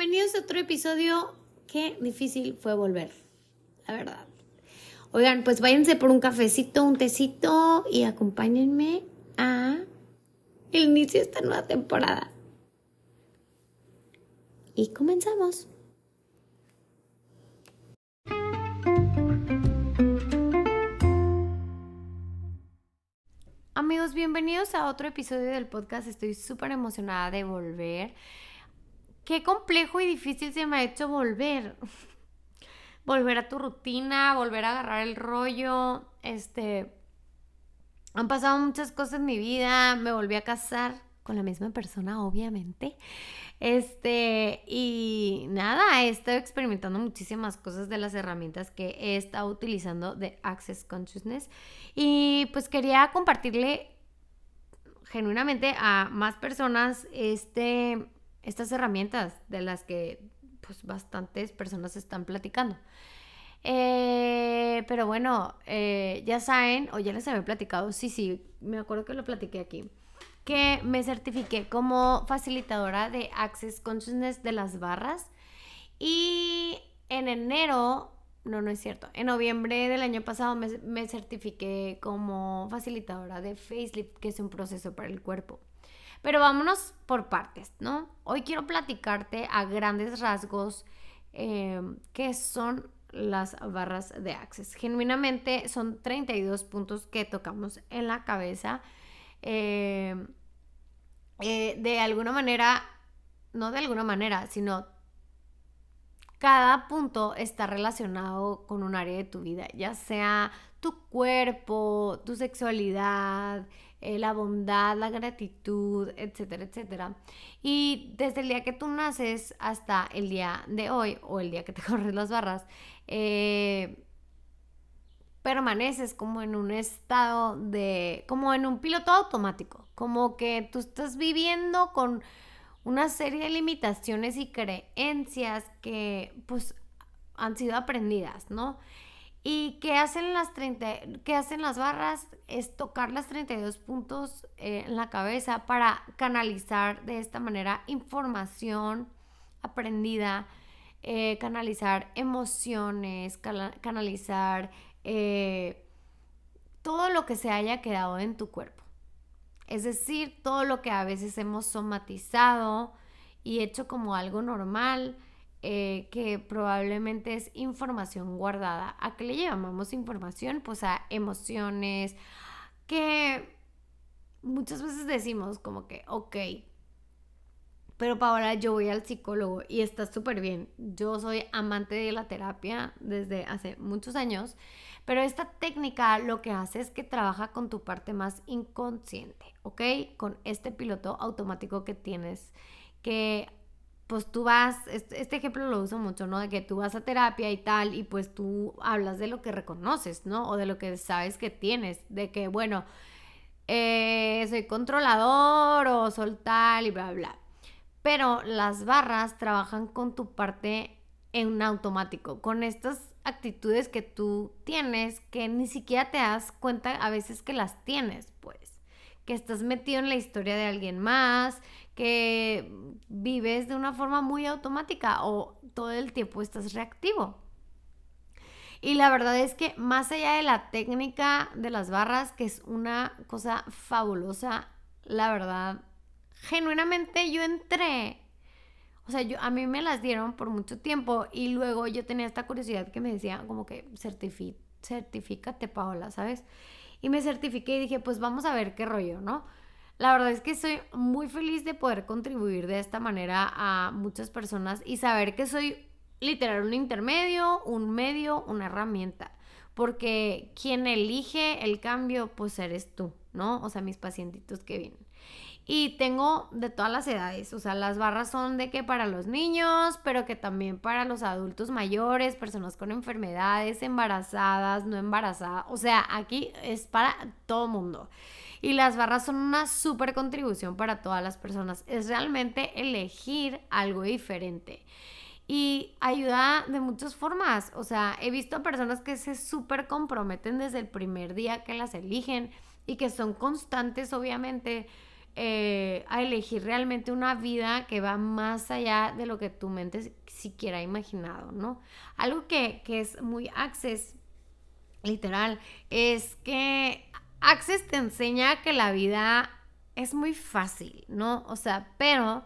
bienvenidos a otro episodio. Qué difícil fue volver, la verdad. Oigan, pues váyanse por un cafecito, un tecito y acompáñenme a el inicio de esta nueva temporada. Y comenzamos. Amigos, bienvenidos a otro episodio del podcast. Estoy súper emocionada de volver. Qué complejo y difícil se me ha hecho volver. volver a tu rutina, volver a agarrar el rollo. Este. Han pasado muchas cosas en mi vida. Me volví a casar con la misma persona, obviamente. Este, y nada, he estado experimentando muchísimas cosas de las herramientas que he estado utilizando de Access Consciousness. Y pues quería compartirle genuinamente a más personas este, estas herramientas de las que pues bastantes personas están platicando. Eh, pero bueno, eh, ya saben, o ya les había platicado, sí, sí, me acuerdo que lo platiqué aquí que me certifiqué como facilitadora de Access Consciousness de las barras. Y en enero, no, no es cierto, en noviembre del año pasado me, me certifiqué como facilitadora de Facelift, que es un proceso para el cuerpo. Pero vámonos por partes, ¿no? Hoy quiero platicarte a grandes rasgos eh, qué son las barras de Access. Genuinamente son 32 puntos que tocamos en la cabeza eh, eh, de alguna manera, no de alguna manera, sino cada punto está relacionado con un área de tu vida, ya sea tu cuerpo, tu sexualidad, eh, la bondad, la gratitud, etcétera, etcétera. Y desde el día que tú naces hasta el día de hoy o el día que te corres las barras, eh, permaneces como en un estado de, como en un piloto automático, como que tú estás viviendo con una serie de limitaciones y creencias que pues han sido aprendidas, ¿no? ¿Y qué hacen las 30, qué hacen las barras? Es tocar las 32 puntos eh, en la cabeza para canalizar de esta manera información aprendida, eh, canalizar emociones, canalizar eh, todo lo que se haya quedado en tu cuerpo. Es decir, todo lo que a veces hemos somatizado y hecho como algo normal, eh, que probablemente es información guardada. ¿A qué le llamamos información? Pues a emociones que muchas veces decimos como que, ok, pero Paola, yo voy al psicólogo y está súper bien. Yo soy amante de la terapia desde hace muchos años, pero esta técnica lo que hace es que trabaja con tu parte más inconsciente, ¿ok? Con este piloto automático que tienes, que pues tú vas, este, ejemplo lo uso mucho, ¿no? De que tú vas a terapia y tal, y pues tú hablas de lo que reconoces, ¿no? O de lo que sabes que tienes, de que, bueno, eh, soy controlador o soltar y bla, bla. Pero las barras trabajan con tu parte en automático, con estas actitudes que tú tienes que ni siquiera te das cuenta a veces que las tienes, pues, que estás metido en la historia de alguien más, que vives de una forma muy automática o todo el tiempo estás reactivo. Y la verdad es que más allá de la técnica de las barras, que es una cosa fabulosa, la verdad genuinamente yo entré, o sea, yo, a mí me las dieron por mucho tiempo y luego yo tenía esta curiosidad que me decía como que certifícate Paola, ¿sabes? Y me certifiqué y dije, pues vamos a ver qué rollo, ¿no? La verdad es que soy muy feliz de poder contribuir de esta manera a muchas personas y saber que soy literal un intermedio, un medio, una herramienta. Porque quien elige el cambio, pues eres tú, ¿no? O sea, mis pacientitos que vienen. Y tengo de todas las edades, o sea, las barras son de que para los niños, pero que también para los adultos mayores, personas con enfermedades, embarazadas, no embarazadas, o sea, aquí es para todo mundo. Y las barras son una súper contribución para todas las personas. Es realmente elegir algo diferente. Y ayuda de muchas formas. O sea, he visto personas que se súper comprometen desde el primer día que las eligen y que son constantes, obviamente eh, a elegir realmente una vida que va más allá de lo que tu mente siquiera ha imaginado, ¿no? Algo que, que es muy access, literal, es que access te enseña que la vida es muy fácil, ¿no? O sea, pero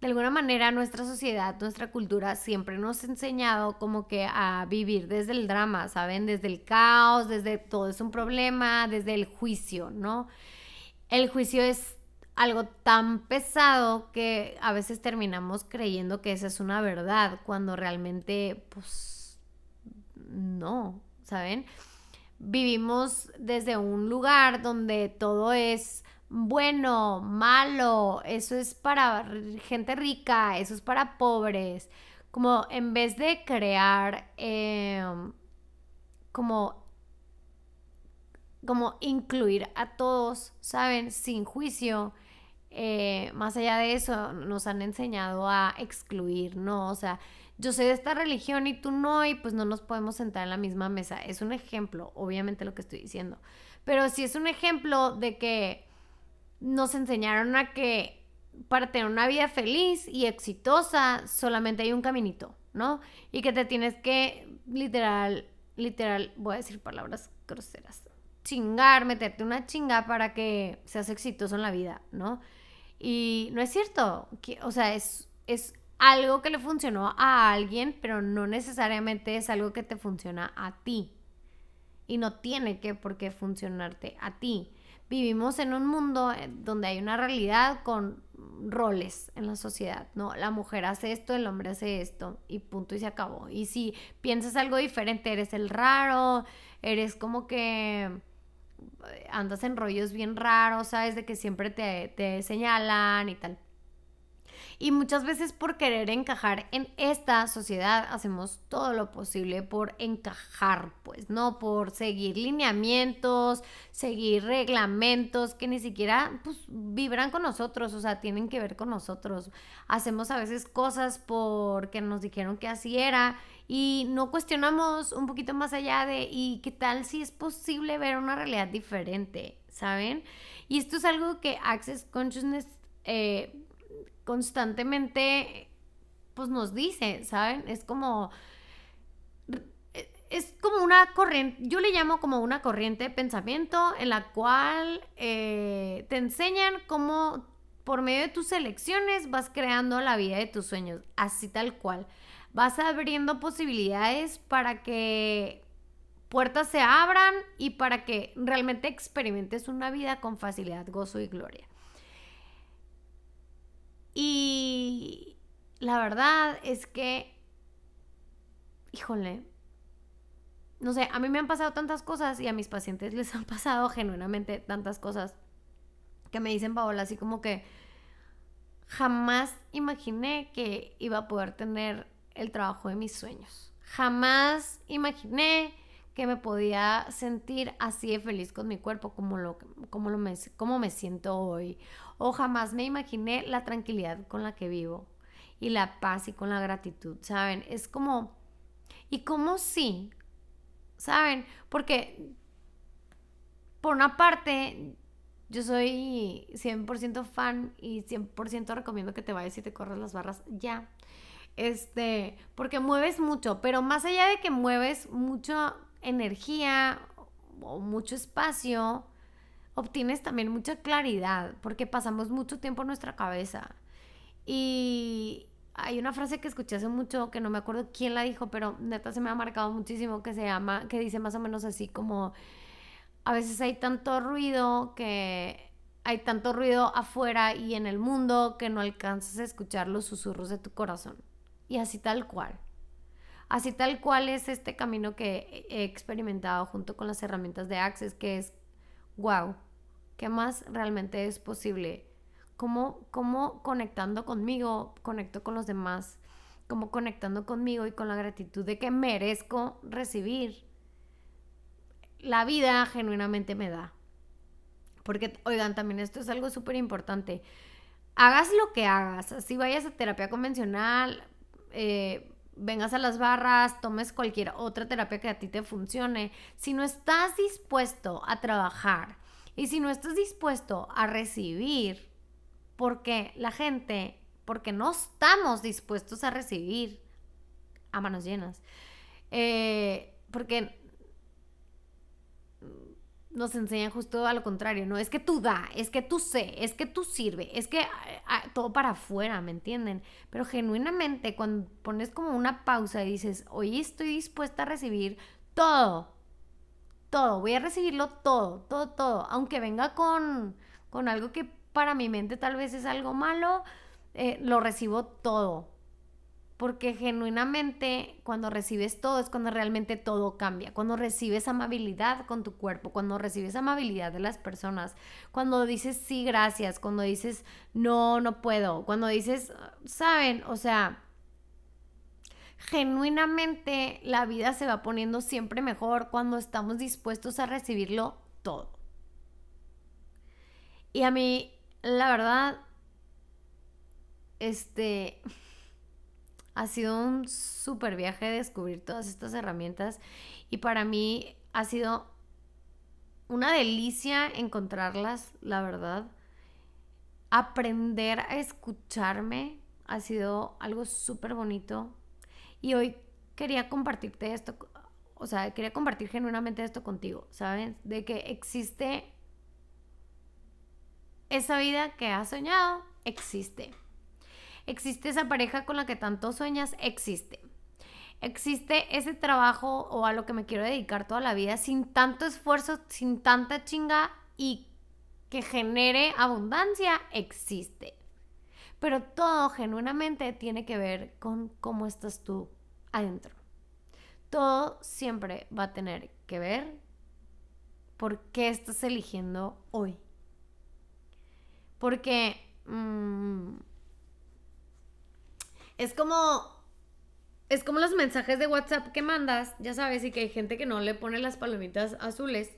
de alguna manera nuestra sociedad, nuestra cultura siempre nos ha enseñado como que a vivir desde el drama, ¿saben? Desde el caos, desde todo es un problema, desde el juicio, ¿no? El juicio es algo tan pesado que a veces terminamos creyendo que esa es una verdad, cuando realmente, pues, no, ¿saben? Vivimos desde un lugar donde todo es bueno, malo, eso es para gente rica, eso es para pobres. Como en vez de crear em, como como incluir a todos, ¿saben? Sin juicio. Eh, más allá de eso, nos han enseñado a excluir, ¿no? O sea, yo soy de esta religión y tú no, y pues no nos podemos sentar en la misma mesa. Es un ejemplo, obviamente, lo que estoy diciendo. Pero sí es un ejemplo de que nos enseñaron a que para tener una vida feliz y exitosa solamente hay un caminito, ¿no? Y que te tienes que literal, literal, voy a decir palabras groseras, chingar, meterte una chinga para que seas exitoso en la vida, ¿no? Y no es cierto, o sea, es, es algo que le funcionó a alguien, pero no necesariamente es algo que te funciona a ti. Y no tiene que por qué funcionarte a ti vivimos en un mundo eh, donde hay una realidad con roles en la sociedad, ¿no? La mujer hace esto, el hombre hace esto y punto y se acabó. Y si piensas algo diferente, eres el raro, eres como que andas en rollos bien raros, ¿sabes? De que siempre te, te señalan y tal. Y muchas veces por querer encajar en esta sociedad hacemos todo lo posible por encajar, pues, ¿no? Por seguir lineamientos, seguir reglamentos que ni siquiera pues, vibran con nosotros, o sea, tienen que ver con nosotros. Hacemos a veces cosas porque nos dijeron que así era y no cuestionamos un poquito más allá de, ¿y qué tal si es posible ver una realidad diferente? ¿Saben? Y esto es algo que Access Consciousness eh, constantemente pues nos dice, ¿saben? Es como es como una corriente, yo le llamo como una corriente de pensamiento en la cual eh, te enseñan cómo por medio de tus elecciones vas creando la vida de tus sueños, así tal cual. Vas abriendo posibilidades para que puertas se abran y para que realmente experimentes una vida con facilidad, gozo y gloria. Y la verdad es que, híjole, no sé, a mí me han pasado tantas cosas y a mis pacientes les han pasado genuinamente tantas cosas que me dicen, Paola, así como que jamás imaginé que iba a poder tener el trabajo de mis sueños. Jamás imaginé que me podía sentir así de feliz con mi cuerpo como, lo, como, lo me, como me siento hoy o jamás me imaginé la tranquilidad con la que vivo y la paz y con la gratitud, ¿saben? Es como, y como sí, ¿saben? Porque por una parte, yo soy 100% fan y 100% recomiendo que te vayas y te corras las barras ya. Este, porque mueves mucho, pero más allá de que mueves mucha energía o mucho espacio, obtienes también mucha claridad porque pasamos mucho tiempo en nuestra cabeza. Y hay una frase que escuché hace mucho que no me acuerdo quién la dijo, pero neta se me ha marcado muchísimo que se llama, que dice más o menos así como a veces hay tanto ruido que hay tanto ruido afuera y en el mundo que no alcanzas a escuchar los susurros de tu corazón. Y así tal cual. Así tal cual es este camino que he experimentado junto con las herramientas de Access, que es, wow, ¿Qué más realmente es posible? ¿Cómo, cómo conectando conmigo, conecto con los demás? ¿Cómo conectando conmigo y con la gratitud de que merezco recibir? La vida genuinamente me da. Porque, oigan, también esto es algo súper importante. Hagas lo que hagas, si vayas a terapia convencional, eh, vengas a las barras, tomes cualquier otra terapia que a ti te funcione, si no estás dispuesto a trabajar y si no estás dispuesto a recibir porque la gente, porque no estamos dispuestos a recibir a manos llenas. Eh, porque nos enseñan justo a lo contrario, no es que tú da, es que tú sé, es que tú sirve, es que todo para afuera, ¿me entienden? Pero genuinamente cuando pones como una pausa y dices, hoy estoy dispuesta a recibir todo, todo, voy a recibirlo todo, todo, todo, aunque venga con, con algo que para mi mente tal vez es algo malo, eh, lo recibo todo, porque genuinamente cuando recibes todo es cuando realmente todo cambia, cuando recibes amabilidad con tu cuerpo, cuando recibes amabilidad de las personas, cuando dices sí, gracias, cuando dices no, no puedo, cuando dices, saben, o sea, genuinamente la vida se va poniendo siempre mejor cuando estamos dispuestos a recibirlo todo. Y a mí, la verdad, este ha sido un súper viaje descubrir todas estas herramientas y para mí ha sido una delicia encontrarlas, la verdad. Aprender a escucharme ha sido algo súper bonito y hoy quería compartirte esto, o sea, quería compartir genuinamente esto contigo, ¿sabes? De que existe esa vida que has soñado, existe. Existe esa pareja con la que tanto sueñas, existe. Existe ese trabajo o a lo que me quiero dedicar toda la vida sin tanto esfuerzo, sin tanta chinga y que genere abundancia, existe. Pero todo genuinamente tiene que ver con cómo estás tú adentro. Todo siempre va a tener que ver por qué estás eligiendo hoy. Porque mm, es como. Es como los mensajes de WhatsApp que mandas, ya sabes, y que hay gente que no le pone las palomitas azules.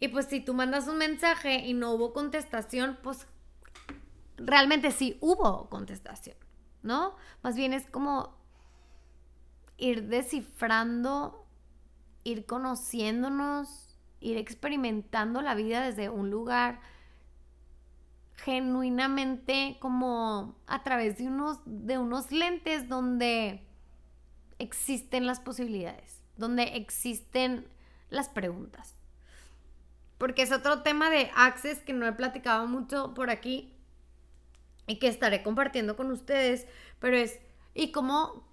Y pues si tú mandas un mensaje y no hubo contestación, pues realmente sí hubo contestación, ¿no? Más bien es como ir descifrando, ir conociéndonos, ir experimentando la vida desde un lugar genuinamente como a través de unos, de unos lentes donde existen las posibilidades, donde existen las preguntas. Porque es otro tema de Access que no he platicado mucho por aquí y que estaré compartiendo con ustedes, pero es, ¿y cómo,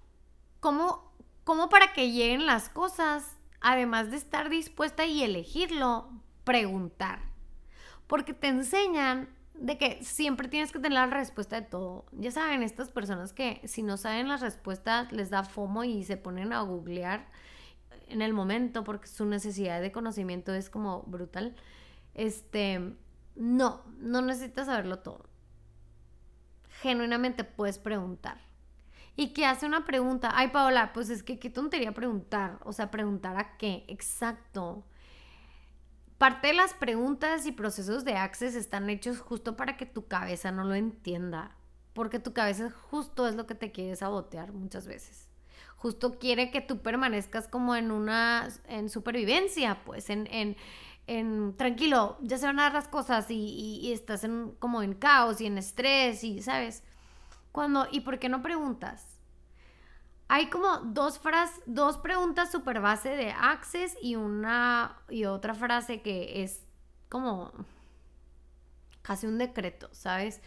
cómo, cómo para que lleguen las cosas, además de estar dispuesta y elegirlo, preguntar? Porque te enseñan de que siempre tienes que tener la respuesta de todo. Ya saben, estas personas que si no saben las respuestas les da FOMO y se ponen a googlear en el momento porque su necesidad de conocimiento es como brutal. Este, no, no necesitas saberlo todo. Genuinamente puedes preguntar. ¿Y qué hace una pregunta? Ay, Paola, pues es que qué tontería preguntar. O sea, preguntar a qué. Exacto. Parte de las preguntas y procesos de Access están hechos justo para que tu cabeza no lo entienda, porque tu cabeza justo es lo que te quiere sabotear muchas veces. Justo quiere que tú permanezcas como en una, en supervivencia, pues en, en, en tranquilo, ya se van a dar las cosas y, y, estás en, como en caos y en estrés y, ¿sabes? Cuando, ¿y por qué no preguntas? Hay como dos frases, dos preguntas super base de Access y una y otra frase que es como casi un decreto, ¿sabes?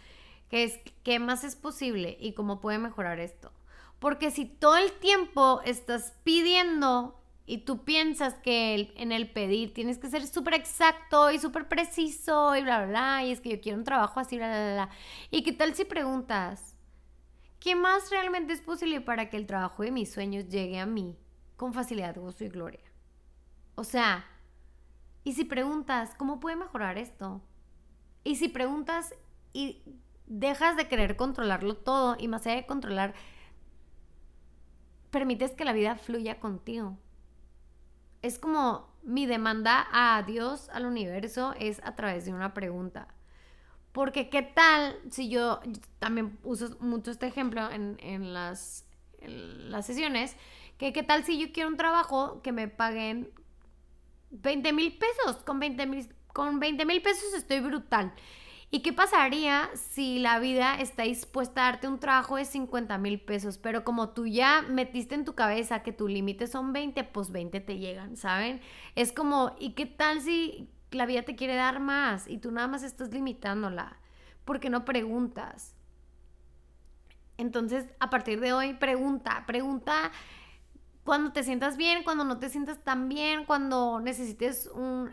Que es qué más es posible y cómo puede mejorar esto. Porque si todo el tiempo estás pidiendo y tú piensas que en el pedir tienes que ser súper exacto y súper preciso y bla, bla, bla, y es que yo quiero un trabajo así, bla, bla, bla. ¿Y qué tal si preguntas? ¿Qué más realmente es posible para que el trabajo de mis sueños llegue a mí con facilidad, gozo y gloria? O sea, y si preguntas, ¿cómo puede mejorar esto? Y si preguntas y dejas de querer controlarlo todo y más allá de controlar, permites que la vida fluya contigo. Es como mi demanda a Dios, al universo, es a través de una pregunta. Porque qué tal si yo, también uso mucho este ejemplo en, las, las sesiones, que qué tal si yo quiero un trabajo que me paguen 20 mil pesos, con 20 mil con 20 mil pesos estoy brutal. ¿Y qué pasaría si la vida está dispuesta a darte un trabajo de 50 mil pesos? Pero como tú ya metiste en tu cabeza que tu límite son 20, pues 20 te llegan, ¿saben? Es como, ¿y qué tal si la vida te quiere dar más y tú nada más estás limitándola? porque no preguntas? Entonces, a partir de hoy, pregunta, pregunta cuando te sientas bien, cuando no te sientas tan bien, cuando necesites un,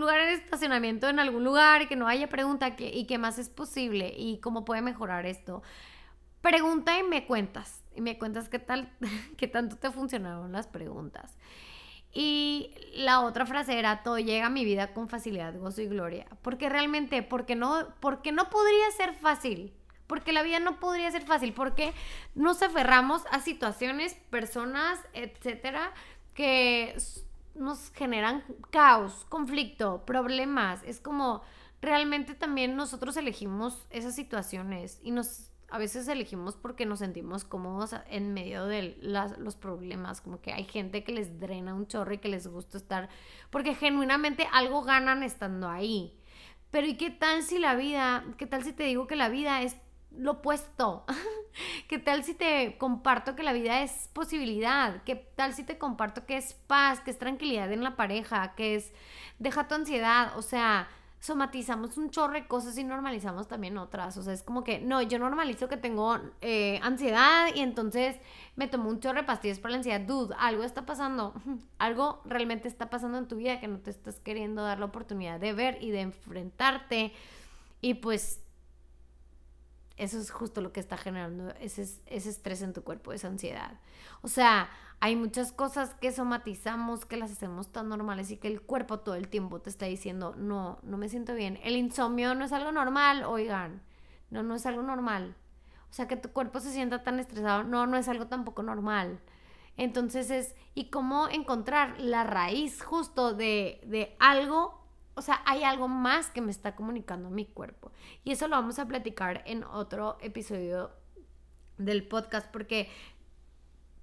lugar en estacionamiento en algún lugar y que no haya pregunta que, y qué más es posible y cómo puede mejorar esto. Pregunta y me cuentas. Y me cuentas qué tal, qué tanto te funcionaron las preguntas. Y la otra frase era, todo llega a mi vida con facilidad, gozo y gloria. Porque realmente, porque no, porque no podría ser fácil porque la vida no podría ser fácil, porque nos aferramos a situaciones, personas, etcétera, que nos generan caos, conflicto, problemas. Es como realmente también nosotros elegimos esas situaciones y nos a veces elegimos porque nos sentimos cómodos en medio de los problemas, como que hay gente que les drena un chorro y que les gusta estar, porque genuinamente algo ganan estando ahí. Pero ¿y qué tal si la vida, qué tal si te digo que la vida es lo opuesto. ¿Qué tal si te comparto que la vida es posibilidad? ¿Qué tal si te comparto que es paz, que es tranquilidad en la pareja, que es deja tu ansiedad? O sea, somatizamos un chorro de cosas y normalizamos también otras. O sea, es como que, no, yo normalizo que tengo eh, ansiedad y entonces me tomo un chorro de pastillas para la ansiedad. Dude, algo está pasando. Algo realmente está pasando en tu vida que no te estás queriendo dar la oportunidad de ver y de enfrentarte. Y pues eso es justo lo que está generando ese, ese estrés en tu cuerpo, esa ansiedad. O sea, hay muchas cosas que somatizamos, que las hacemos tan normales y que el cuerpo todo el tiempo te está diciendo, no, no me siento bien. El insomnio no es algo normal, oigan, no, no es algo normal. O sea, que tu cuerpo se sienta tan estresado, no, no es algo tampoco normal. Entonces es, ¿y cómo encontrar la raíz justo de, de algo o sea, hay algo más que me está comunicando mi cuerpo. Y eso lo vamos a platicar en otro episodio del podcast porque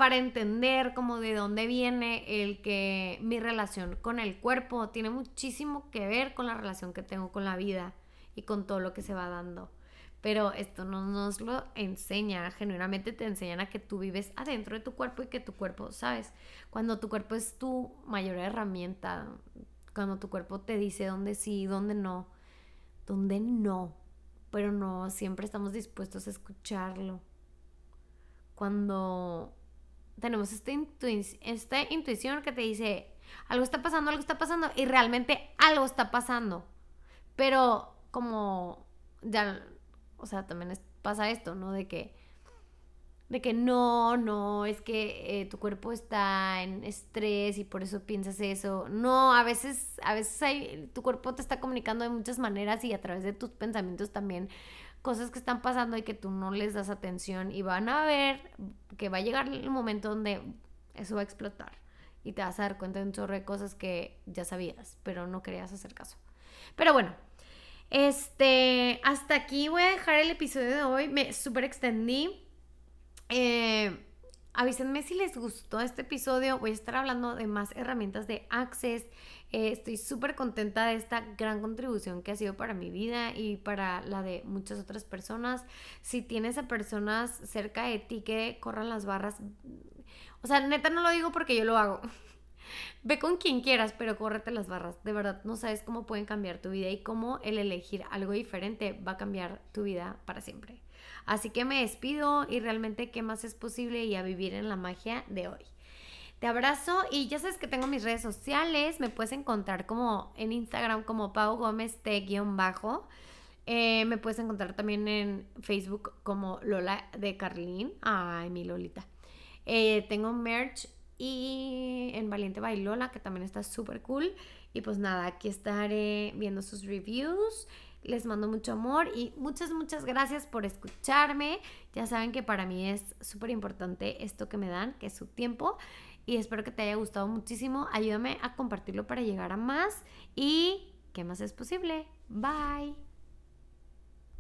para entender como de dónde viene el que mi relación con el cuerpo tiene muchísimo que ver con la relación que tengo con la vida y con todo lo que se va dando. Pero esto no nos lo enseña, genuinamente te enseñan a que tú vives adentro de tu cuerpo y que tu cuerpo, ¿sabes? Cuando tu cuerpo es tu mayor herramienta, cuando tu cuerpo te dice dónde sí, dónde no, dónde no, pero no siempre estamos dispuestos a escucharlo. Cuando tenemos esta, esta intuición que te dice, algo está pasando, algo está pasando, y realmente algo está pasando. Pero como ya, o sea, también pasa esto, ¿no? De que de que no, no, es que eh, tu cuerpo está en estrés y por eso piensas eso. No, a veces, a veces hay, tu cuerpo te está comunicando de muchas maneras y a través de tus pensamientos también cosas que están pasando y que tú no les das atención y van a ver que va a llegar el momento donde eso va a explotar y te vas a dar cuenta de un chorro de cosas que ya sabías, pero no querías hacer caso. Pero bueno, este, hasta aquí voy a dejar el episodio de hoy. Me súper extendí. Eh, avísenme si les gustó este episodio. Voy a estar hablando de más herramientas de Access. Eh, estoy súper contenta de esta gran contribución que ha sido para mi vida y para la de muchas otras personas. Si tienes a personas cerca de ti que corran las barras, o sea, neta no lo digo porque yo lo hago. Ve con quien quieras, pero córrete las barras. De verdad, no sabes cómo pueden cambiar tu vida y cómo el elegir algo diferente va a cambiar tu vida para siempre. Así que me despido y realmente qué más es posible y a vivir en la magia de hoy. Te abrazo y ya sabes que tengo mis redes sociales. Me puedes encontrar como en Instagram como Pau Gómez T-bajo. Eh, me puedes encontrar también en Facebook como Lola de Carlín. Ay, mi Lolita. Eh, tengo merch y en Valiente Bailola, que también está súper cool. Y pues nada, aquí estaré viendo sus reviews les mando mucho amor y muchas, muchas gracias por escucharme. Ya saben que para mí es súper importante esto que me dan, que es su tiempo. Y espero que te haya gustado muchísimo. Ayúdame a compartirlo para llegar a más. Y, ¿qué más es posible? Bye.